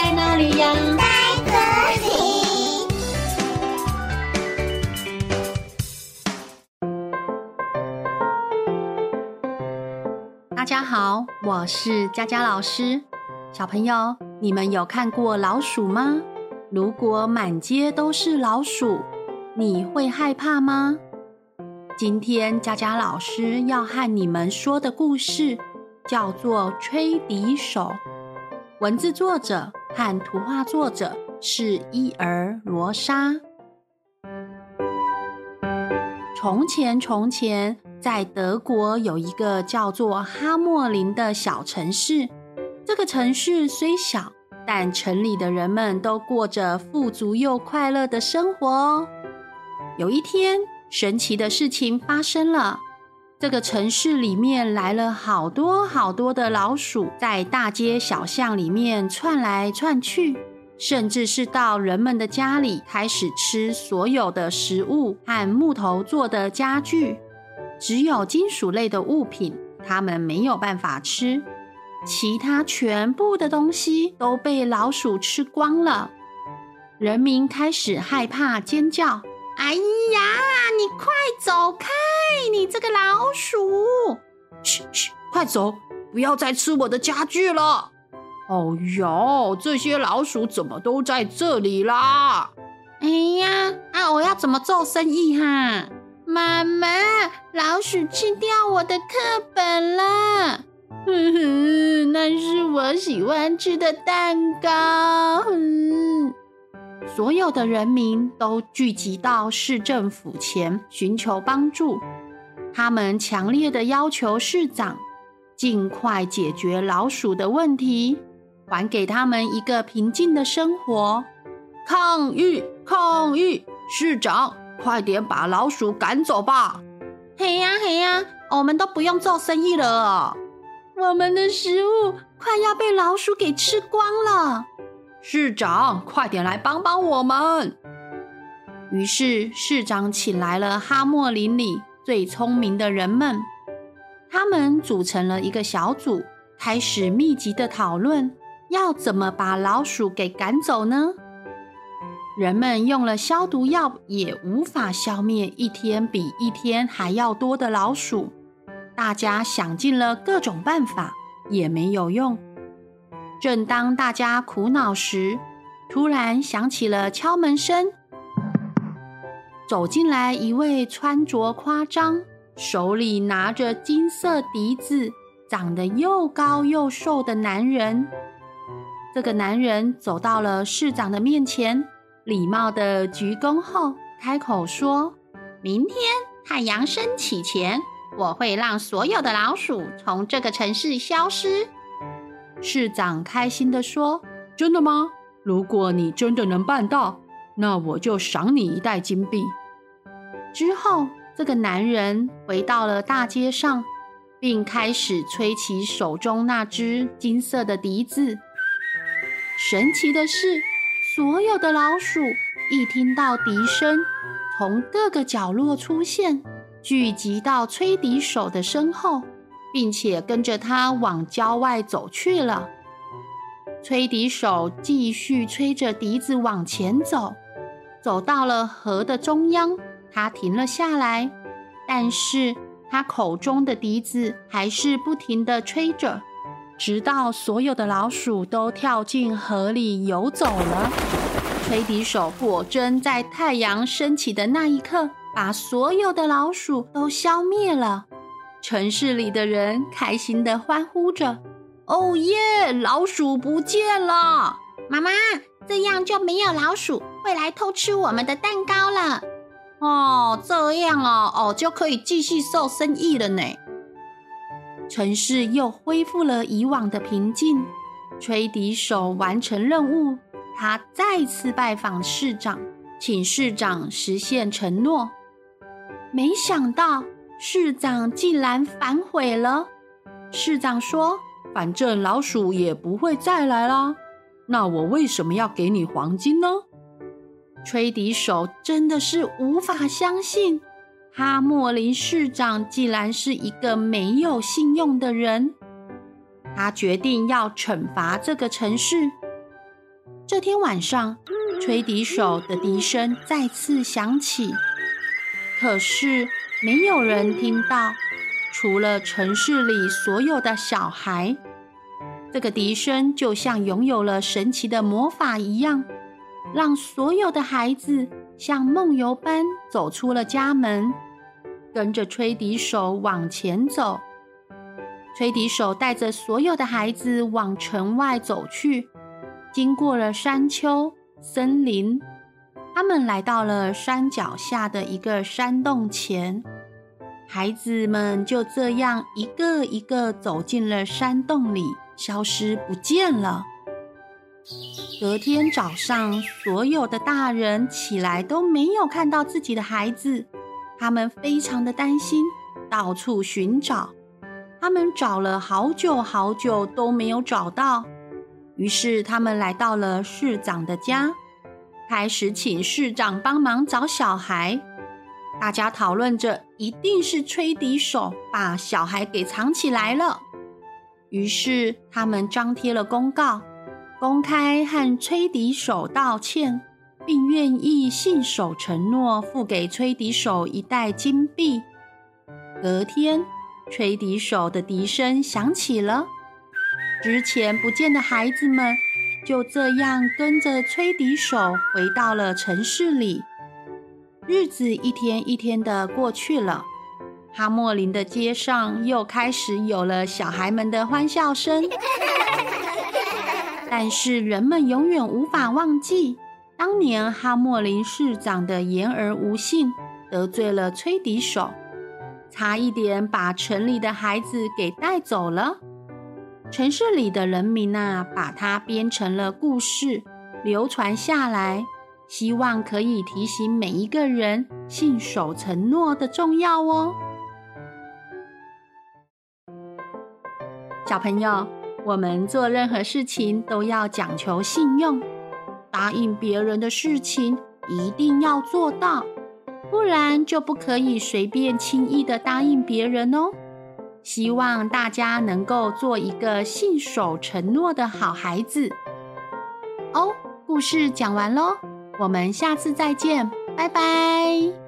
在哪里呀？在这里。大家好，我是佳佳老师。小朋友，你们有看过老鼠吗？如果满街都是老鼠，你会害怕吗？今天佳佳老师要和你们说的故事叫做《吹笛手》，文字作者和图画作者是伊尔罗莎。从前，从前。在德国有一个叫做哈默林的小城市。这个城市虽小，但城里的人们都过着富足又快乐的生活哦。有一天，神奇的事情发生了。这个城市里面来了好多好多的老鼠，在大街小巷里面窜来窜去，甚至是到人们的家里开始吃所有的食物和木头做的家具。只有金属类的物品，它们没有办法吃，其他全部的东西都被老鼠吃光了。人民开始害怕，尖叫：“哎呀，你快走开！你这个老鼠！嘘嘘，快走，不要再吃我的家具了！”哦哟，这些老鼠怎么都在这里啦？哎呀，啊，我要怎么做生意哈？妈妈，老鼠吃掉我的课本了。哼哼，那是我喜欢吃的蛋糕。哼，所有的人民都聚集到市政府前寻求帮助，他们强烈的要求市长尽快解决老鼠的问题，还给他们一个平静的生活。抗议！抗议！市长！快点把老鼠赶走吧！嘿呀嘿呀，我们都不用做生意了，我们的食物快要被老鼠给吃光了。市长，快点来帮帮我们！于是市长请来了哈莫林里最聪明的人们，他们组成了一个小组，开始密集的讨论，要怎么把老鼠给赶走呢？人们用了消毒药，也无法消灭一天比一天还要多的老鼠。大家想尽了各种办法，也没有用。正当大家苦恼时，突然响起了敲门声。走进来一位穿着夸张、手里拿着金色笛子、长得又高又瘦的男人。这个男人走到了市长的面前。礼貌地鞠躬后，开口说：“明天太阳升起前，我会让所有的老鼠从这个城市消失。”市长开心地说：“真的吗？如果你真的能办到，那我就赏你一袋金币。”之后，这个男人回到了大街上，并开始吹起手中那只金色的笛子。神奇的是，所有的老鼠一听到笛声，从各个角落出现，聚集到吹笛手的身后，并且跟着他往郊外走去了。吹笛手继续吹着笛子往前走，走到了河的中央，他停了下来，但是他口中的笛子还是不停地吹着。直到所有的老鼠都跳进河里游走了，吹笛手果真在太阳升起的那一刻，把所有的老鼠都消灭了。城市里的人开心地欢呼着：“哦耶！老鼠不见了！妈妈，这样就没有老鼠会来偷吃我们的蛋糕了。”哦，这样哦，哦，就可以继续做生意了呢。城市又恢复了以往的平静。吹笛手完成任务，他再次拜访市长，请市长实现承诺。没想到市长竟然反悔了。市长说：“反正老鼠也不会再来啦，那我为什么要给你黄金呢？”吹笛手真的是无法相信。哈莫林市长竟然是一个没有信用的人，他决定要惩罚这个城市。这天晚上，吹笛手的笛声再次响起，可是没有人听到，除了城市里所有的小孩。这个笛声就像拥有了神奇的魔法一样，让所有的孩子像梦游般走出了家门，跟着吹笛手往前走。吹笛手带着所有的孩子往城外走去。经过了山丘、森林，他们来到了山脚下的一个山洞前。孩子们就这样一个一个走进了山洞里，消失不见了。隔天早上，所有的大人起来都没有看到自己的孩子，他们非常的担心，到处寻找。他们找了好久好久都没有找到。于是他们来到了市长的家，开始请市长帮忙找小孩。大家讨论着，一定是吹笛手把小孩给藏起来了。于是他们张贴了公告，公开和吹笛手道歉，并愿意信守承诺，付给吹笛手一袋金币。隔天，吹笛手的笛声响起了。之前不见的孩子们就这样跟着吹笛手回到了城市里。日子一天一天的过去了，哈莫林的街上又开始有了小孩们的欢笑声。但是人们永远无法忘记当年哈莫林市长的言而无信，得罪了吹笛手，差一点把城里的孩子给带走了。城市里的人民啊，把它编成了故事，流传下来，希望可以提醒每一个人信守承诺的重要哦。小朋友，我们做任何事情都要讲求信用，答应别人的事情一定要做到，不然就不可以随便轻易的答应别人哦。希望大家能够做一个信守承诺的好孩子哦。故事讲完喽，我们下次再见，拜拜。